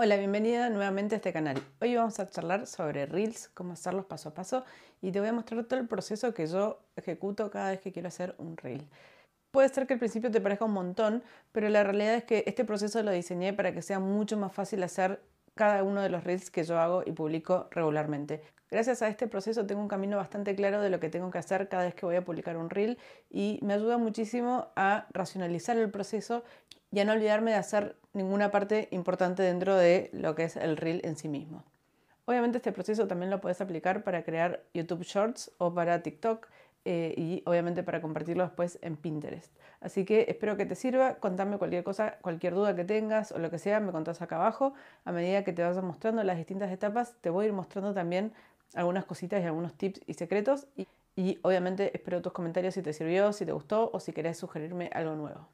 Hola, bienvenida nuevamente a este canal. Hoy vamos a charlar sobre Reels, cómo hacerlos paso a paso y te voy a mostrar todo el proceso que yo ejecuto cada vez que quiero hacer un Reel. Puede ser que al principio te parezca un montón, pero la realidad es que este proceso lo diseñé para que sea mucho más fácil hacer cada uno de los Reels que yo hago y publico regularmente. Gracias a este proceso tengo un camino bastante claro de lo que tengo que hacer cada vez que voy a publicar un reel y me ayuda muchísimo a racionalizar el proceso y a no olvidarme de hacer ninguna parte importante dentro de lo que es el reel en sí mismo. Obviamente este proceso también lo puedes aplicar para crear YouTube Shorts o para TikTok eh, y obviamente para compartirlo después en Pinterest. Así que espero que te sirva, contame cualquier cosa, cualquier duda que tengas o lo que sea, me contás acá abajo. A medida que te vayas mostrando las distintas etapas, te voy a ir mostrando también algunas cositas y algunos tips y secretos. Y, y obviamente espero tus comentarios si te sirvió, si te gustó o si querés sugerirme algo nuevo.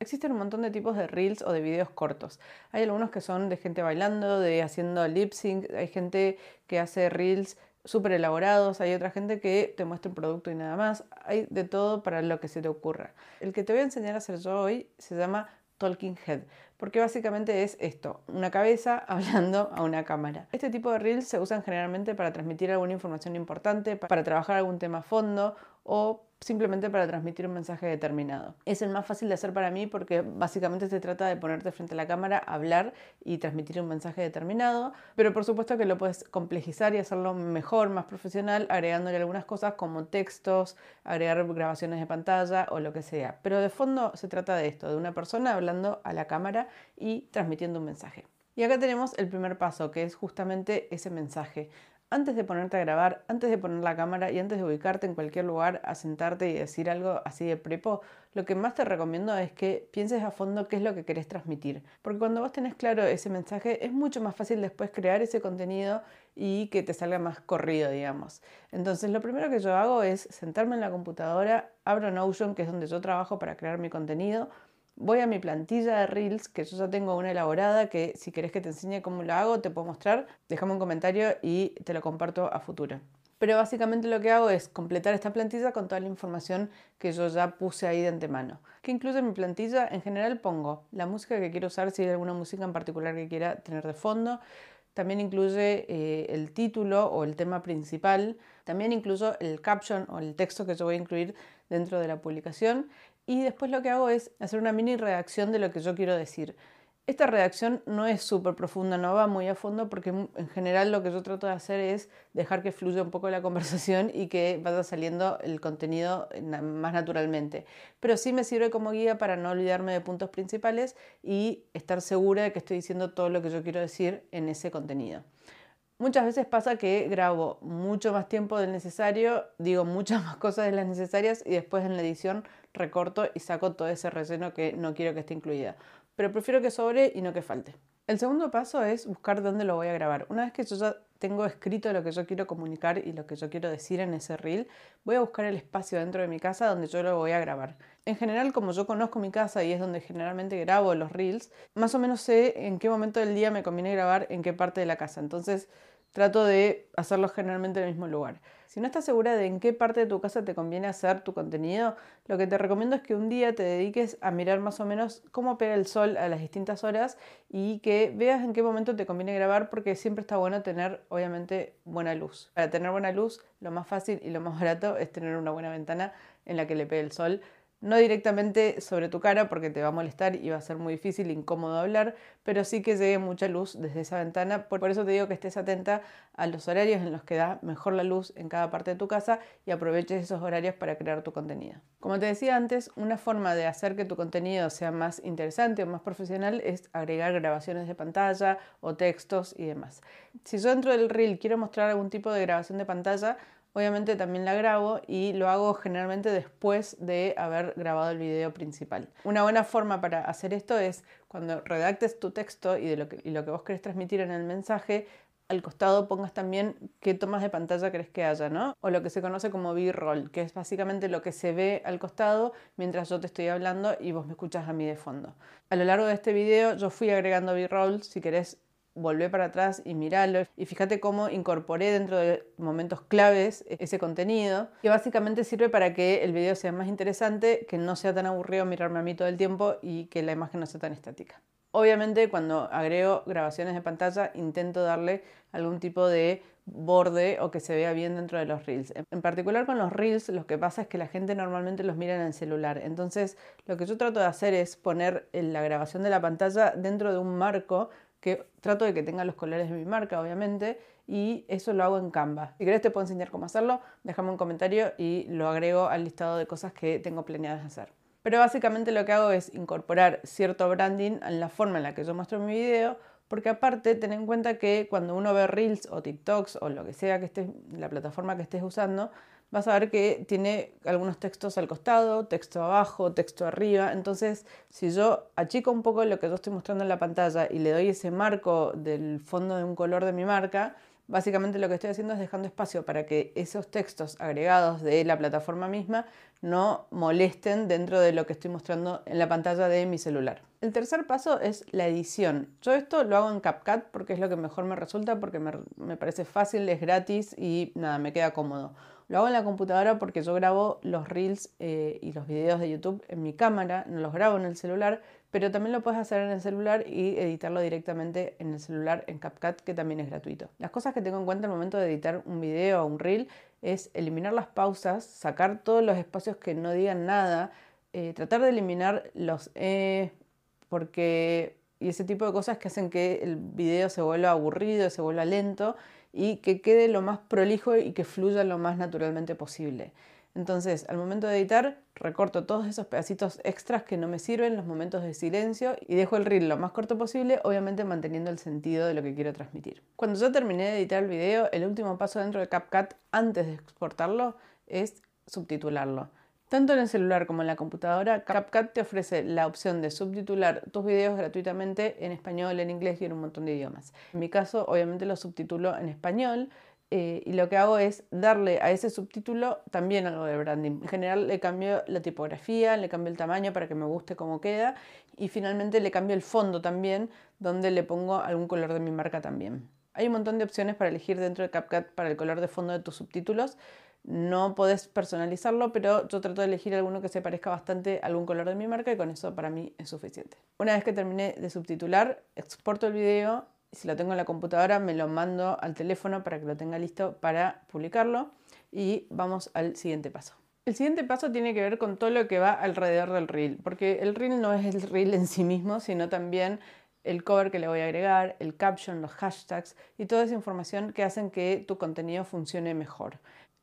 Existen un montón de tipos de reels o de videos cortos. Hay algunos que son de gente bailando, de haciendo lip sync, hay gente que hace reels súper elaborados, hay otra gente que te muestra un producto y nada más. Hay de todo para lo que se te ocurra. El que te voy a enseñar a hacer yo hoy se llama Talking Head, porque básicamente es esto, una cabeza hablando a una cámara. Este tipo de reels se usan generalmente para transmitir alguna información importante, para trabajar algún tema a fondo o simplemente para transmitir un mensaje determinado. Es el más fácil de hacer para mí porque básicamente se trata de ponerte frente a la cámara, hablar y transmitir un mensaje determinado, pero por supuesto que lo puedes complejizar y hacerlo mejor, más profesional, agregándole algunas cosas como textos, agregar grabaciones de pantalla o lo que sea. Pero de fondo se trata de esto, de una persona hablando a la cámara y transmitiendo un mensaje. Y acá tenemos el primer paso, que es justamente ese mensaje antes de ponerte a grabar, antes de poner la cámara y antes de ubicarte en cualquier lugar a sentarte y decir algo así de prepo, lo que más te recomiendo es que pienses a fondo qué es lo que querés transmitir. Porque cuando vos tenés claro ese mensaje, es mucho más fácil después crear ese contenido y que te salga más corrido, digamos. Entonces, lo primero que yo hago es sentarme en la computadora, abro Notion, que es donde yo trabajo para crear mi contenido, voy a mi plantilla de Reels, que yo ya tengo una elaborada, que si querés que te enseñe cómo lo hago, te puedo mostrar, déjame un comentario y te lo comparto a futuro. Pero básicamente lo que hago es completar esta plantilla con toda la información que yo ya puse ahí de antemano. ¿Qué incluye mi plantilla? En general pongo la música que quiero usar, si hay alguna música en particular que quiera tener de fondo. También incluye eh, el título o el tema principal. También incluyo el caption o el texto que yo voy a incluir dentro de la publicación y después lo que hago es hacer una mini redacción de lo que yo quiero decir. Esta redacción no es súper profunda, no va muy a fondo porque en general lo que yo trato de hacer es dejar que fluya un poco la conversación y que vaya saliendo el contenido más naturalmente. Pero sí me sirve como guía para no olvidarme de puntos principales y estar segura de que estoy diciendo todo lo que yo quiero decir en ese contenido. Muchas veces pasa que grabo mucho más tiempo del necesario, digo muchas más cosas de las necesarias y después en la edición recorto y saco todo ese relleno que no quiero que esté incluida. Pero prefiero que sobre y no que falte. El segundo paso es buscar dónde lo voy a grabar. Una vez que yo ya tengo escrito lo que yo quiero comunicar y lo que yo quiero decir en ese reel, voy a buscar el espacio dentro de mi casa donde yo lo voy a grabar. En general, como yo conozco mi casa y es donde generalmente grabo los reels, más o menos sé en qué momento del día me conviene grabar en qué parte de la casa. Entonces, trato de hacerlo generalmente en el mismo lugar. Si no estás segura de en qué parte de tu casa te conviene hacer tu contenido, lo que te recomiendo es que un día te dediques a mirar más o menos cómo pega el sol a las distintas horas y que veas en qué momento te conviene grabar porque siempre está bueno tener obviamente buena luz. Para tener buena luz, lo más fácil y lo más barato es tener una buena ventana en la que le pegue el sol no directamente sobre tu cara porque te va a molestar y va a ser muy difícil, incómodo hablar, pero sí que llegue mucha luz desde esa ventana. Por eso te digo que estés atenta a los horarios en los que da mejor la luz en cada parte de tu casa y aproveches esos horarios para crear tu contenido. Como te decía antes, una forma de hacer que tu contenido sea más interesante o más profesional es agregar grabaciones de pantalla o textos y demás. Si yo dentro del reel quiero mostrar algún tipo de grabación de pantalla, Obviamente también la grabo y lo hago generalmente después de haber grabado el video principal. Una buena forma para hacer esto es cuando redactes tu texto y, de lo, que, lo que vos querés transmitir en el mensaje, al costado pongas también qué tomas de pantalla crees que haya, ¿no? O lo que se conoce como B-roll, que es básicamente lo que se ve al costado mientras yo te estoy hablando y vos me escuchas a mí de fondo. A lo largo de este video yo fui agregando B-roll, si querés volvé para atrás y miralo y fíjate cómo incorporé dentro de momentos claves ese contenido que básicamente sirve para que el video sea más interesante, que no sea tan aburrido mirarme a mí todo el tiempo y que la imagen no sea tan estática. Obviamente cuando agrego grabaciones de pantalla intento darle algún tipo de borde o que se vea bien dentro de los reels. En particular con los reels lo que pasa es que la gente normalmente los mira en el celular. Entonces lo que yo trato de hacer es poner la grabación de la pantalla dentro de un marco que trato de que tenga los colores de mi marca obviamente y eso lo hago en Canva. Si querés te puedo enseñar cómo hacerlo, déjame un comentario y lo agrego al listado de cosas que tengo planeadas hacer. Pero básicamente lo que hago es incorporar cierto branding en la forma en la que yo muestro mi video porque aparte, ten en cuenta que cuando uno ve Reels o TikToks o lo que sea que estés, la plataforma que estés usando, vas a ver que tiene algunos textos al costado, texto abajo, texto arriba. Entonces, si yo achico un poco lo que yo estoy mostrando en la pantalla y le doy ese marco del fondo de un color de mi marca, Básicamente lo que estoy haciendo es dejando espacio para que esos textos agregados de la plataforma misma no molesten dentro de lo que estoy mostrando en la pantalla de mi celular. El tercer paso es la edición. Yo esto lo hago en CapCut porque es lo que mejor me resulta, porque me, parece fácil, es gratis y nada, me queda cómodo. Lo hago en la computadora porque yo grabo los reels eh, y los videos de YouTube en mi cámara, no los grabo en el celular, pero también lo puedes hacer en el celular y editarlo directamente en el celular en CapCut, que también es gratuito. Las cosas que tengo en cuenta al momento de editar un video o un reel es eliminar las pausas, sacar todos los espacios que no digan nada, eh, tratar de eliminar los eh, porque y ese tipo de cosas que hacen que el video se vuelva aburrido, se vuelva lento y que quede lo más prolijo y que fluya lo más naturalmente posible. Entonces, al momento de editar, recorto todos esos pedacitos extras que no me sirven, los momentos de silencio y dejo el reel lo más corto posible, obviamente manteniendo el sentido de lo que quiero transmitir. Cuando ya terminé de editar el video, el último paso dentro de CapCut antes de exportarlo es subtitularlo. Tanto en el celular como en la computadora, CapCut te ofrece la opción de subtitular tus videos gratuitamente en español, en inglés y en un montón de idiomas. En mi caso, obviamente lo subtitulo en español eh, y lo que hago es darle a ese subtítulo también algo de branding. En general le cambio la tipografía, le cambio el tamaño para que me guste cómo queda y finalmente le cambio el fondo también, donde le pongo algún color de mi marca también. Hay un montón de opciones para elegir dentro de CapCut para el color de fondo de tus subtítulos. No podés personalizarlo, pero yo trato de elegir alguno que se parezca bastante a algún color de mi marca y con eso para mí es suficiente. Una vez que terminé de subtitular, exporto el video, si lo tengo en la computadora me lo mando al teléfono para que lo tenga listo para publicarlo y vamos al siguiente paso. El siguiente paso tiene que ver con todo lo que va alrededor del reel, porque el reel no es el reel en sí mismo, sino también el cover que le voy a agregar, el caption, los hashtags y toda esa información que hacen que tu contenido funcione mejor.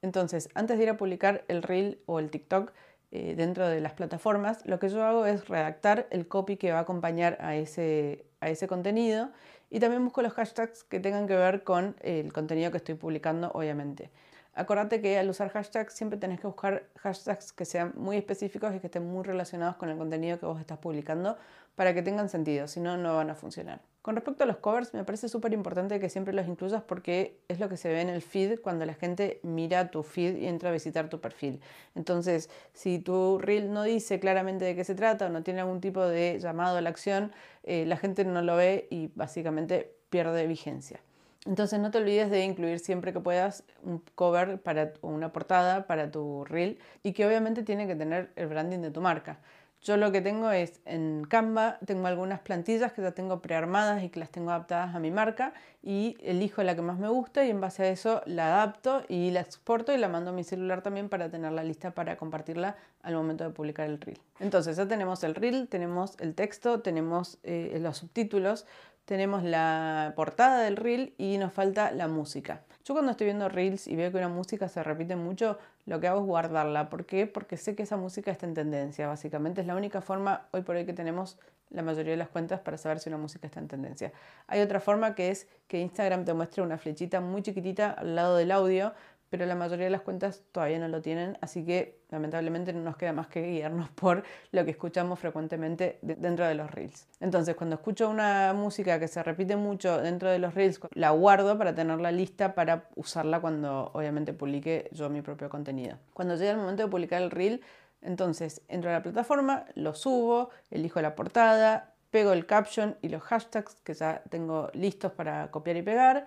Entonces, antes de ir a publicar el reel o el TikTok eh, dentro de las plataformas, lo que yo hago es redactar el copy que va a acompañar a ese, a ese contenido y también busco los hashtags que tengan que ver con el contenido que estoy publicando, obviamente. Acordate que al usar hashtags siempre tenés que buscar hashtags que sean muy específicos y que estén muy relacionados con el contenido que vos estás publicando para que tengan sentido, si no, no van a funcionar. Con respecto a los covers, me parece súper importante que siempre los incluyas porque es lo que se ve en el feed cuando la gente mira tu feed y entra a visitar tu perfil. Entonces, si tu reel no dice claramente de qué se trata o no tiene algún tipo de llamado a la acción, eh, la gente no lo ve y básicamente pierde vigencia. Entonces no te olvides de incluir siempre que puedas un cover para, una portada para tu reel y que obviamente tiene que tener el branding de tu marca. Yo lo que tengo es en Canva, tengo algunas plantillas que ya tengo prearmadas y que las tengo adaptadas a mi marca y elijo la que más me gusta y en base a eso la adapto y la exporto y la mando a mi celular también para tenerla lista para compartirla al momento de publicar el reel. Entonces ya tenemos el reel, tenemos el texto, tenemos eh, los subtítulos, tenemos la portada del reel y nos falta la música. Yo cuando estoy viendo reels y veo que una música se repite mucho, lo que hago es guardarla. ¿Por qué? Porque sé que esa música está en tendencia. Básicamente es la única forma hoy por hoy que tenemos la mayoría de las cuentas para saber si una música está en tendencia. Hay otra forma que es que Instagram te muestre una flechita muy chiquitita al lado del audio pero la mayoría de las cuentas todavía no lo tienen, así que lamentablemente no nos queda más que guiarnos por lo que escuchamos frecuentemente dentro de los reels. Entonces, cuando escucho una música que se repite mucho dentro de los reels, la guardo para tenerla lista para usarla cuando obviamente publique yo mi propio contenido. Cuando llega el momento de publicar el reel, entonces entro a la plataforma, lo subo, elijo la portada, pego el caption y los hashtags que ya tengo listos para copiar y pegar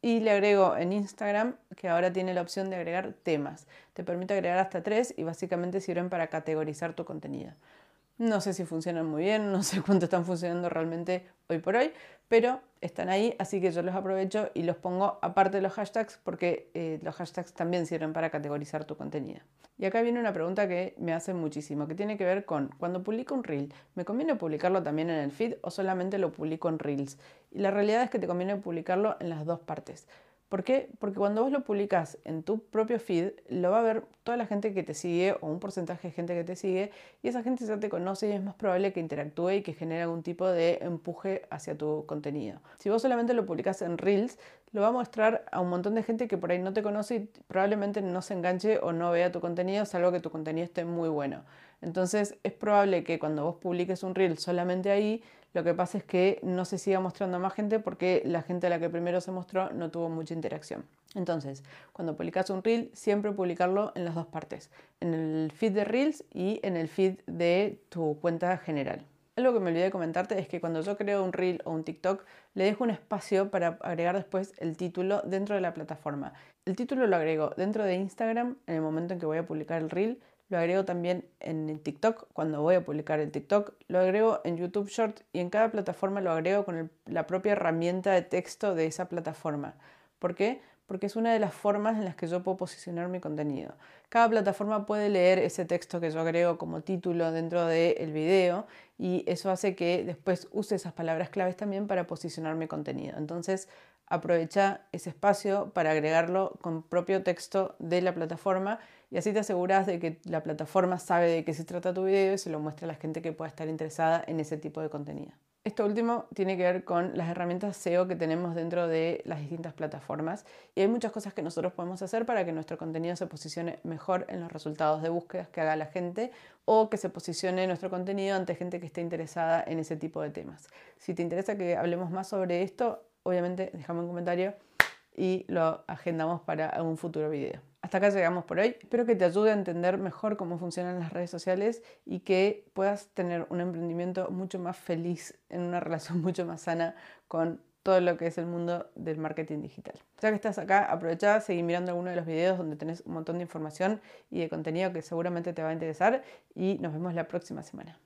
y le agrego en Instagram que ahora tiene la opción de agregar temas. Te permite agregar hasta tres y básicamente sirven para categorizar tu contenido. No sé si funcionan muy bien, no sé cuánto están funcionando realmente hoy por hoy, pero están ahí, así que yo los aprovecho y los pongo aparte de los hashtags porque eh, los hashtags también sirven para categorizar tu contenido. Y acá viene una pregunta que me hace muchísimo, que tiene que ver con cuando publico un reel, ¿me conviene publicarlo también en el feed o solamente lo publico en reels? Y la realidad es que te conviene publicarlo en las dos partes. ¿Por qué? Porque cuando vos lo publicas en tu propio feed, lo va a ver toda la gente que te sigue o un porcentaje de gente que te sigue y esa gente ya te conoce y es más probable que interactúe y que genere algún tipo de empuje hacia tu contenido. Si vos solamente lo publicas en Reels, lo va a mostrar a un montón de gente que por ahí no te conoce y probablemente no se enganche o no vea tu contenido, salvo que tu contenido esté muy bueno. Entonces es probable que cuando vos publiques un reel solamente ahí, lo que pasa es que no se siga mostrando a más gente porque la gente a la que primero se mostró no tuvo mucha interacción. Entonces, cuando publicas un reel, siempre publicarlo en las dos partes, en el feed de reels y en el feed de tu cuenta general. Algo que me olvidé de comentarte es que cuando yo creo un reel o un TikTok, le dejo un espacio para agregar después el título dentro de la plataforma. El título lo agrego dentro de Instagram en el momento en que voy a publicar el reel lo agrego también en TikTok cuando voy a publicar el TikTok, lo agrego en YouTube Short y en cada plataforma lo agrego con la propia herramienta de texto de esa plataforma. ¿Por qué? Porque es una de las formas en las que yo puedo posicionar mi contenido. Cada plataforma puede leer ese texto que yo agrego como título dentro del video y eso hace que después use esas palabras claves también para posicionar mi contenido. Entonces, aprovecha ese espacio para agregarlo con propio texto de la plataforma y así te aseguras de que la plataforma sabe de qué se trata tu video y se lo muestra a la gente que pueda estar interesada en ese tipo de contenido. Esto último tiene que ver con las herramientas SEO que tenemos dentro de las distintas plataformas y hay muchas cosas que nosotros podemos hacer para que nuestro contenido se posicione mejor en los resultados de búsquedas que haga la gente o que se posicione nuestro contenido ante gente que esté interesada en ese tipo de temas. Si te interesa que hablemos más sobre esto, obviamente déjame un comentario y lo agendamos para un futuro video. Hasta acá llegamos por hoy. Espero que te ayude a entender mejor cómo funcionan las redes sociales y que puedas tener un emprendimiento mucho más feliz, en una relación mucho más sana con todo lo que es el mundo del marketing digital. Ya que estás acá, aprovecha, seguir mirando alguno de los videos donde tenés un montón de información y de contenido que seguramente te va a interesar y nos vemos la próxima semana.